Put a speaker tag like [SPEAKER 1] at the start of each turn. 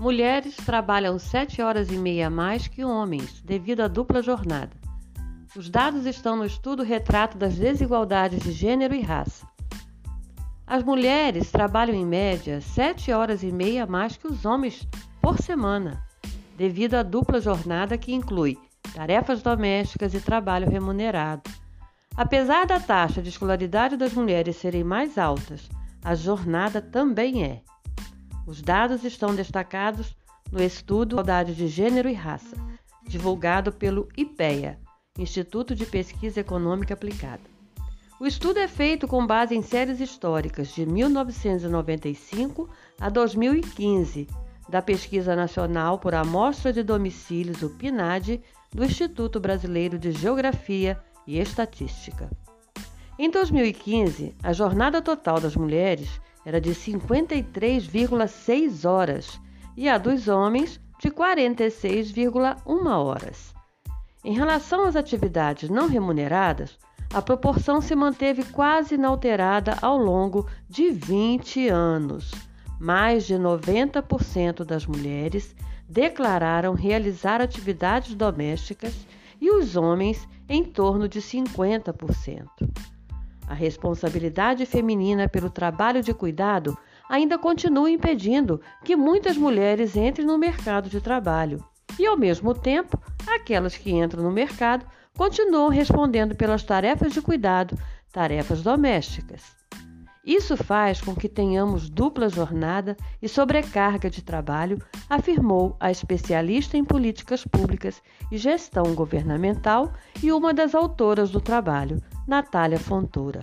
[SPEAKER 1] Mulheres trabalham 7 horas e meia a mais que homens, devido à dupla jornada. Os dados estão no estudo Retrato das Desigualdades de Gênero e Raça. As mulheres trabalham em média 7 horas e meia a mais que os homens por semana, devido à dupla jornada que inclui tarefas domésticas e trabalho remunerado. Apesar da taxa de escolaridade das mulheres serem mais altas, a jornada também é. Os dados estão destacados no estudo Igualdade de Gênero e Raça, divulgado pelo IPEA, Instituto de Pesquisa Econômica Aplicada. O estudo é feito com base em séries históricas de 1995 a 2015, da Pesquisa Nacional por Amostra de Domicílios, o PNAD, do Instituto Brasileiro de Geografia e Estatística. Em 2015, a jornada total das mulheres era de 53,6 horas e a dos homens de 46,1 horas. Em relação às atividades não remuneradas, a proporção se manteve quase inalterada ao longo de 20 anos. Mais de 90% das mulheres declararam realizar atividades domésticas e os homens em torno de 50%. A responsabilidade feminina pelo trabalho de cuidado ainda continua impedindo que muitas mulheres entrem no mercado de trabalho. E, ao mesmo tempo, aquelas que entram no mercado continuam respondendo pelas tarefas de cuidado, tarefas domésticas. Isso faz com que tenhamos dupla jornada e sobrecarga de trabalho, afirmou a especialista em políticas públicas e gestão governamental e uma das autoras do trabalho, Natália Fontoura.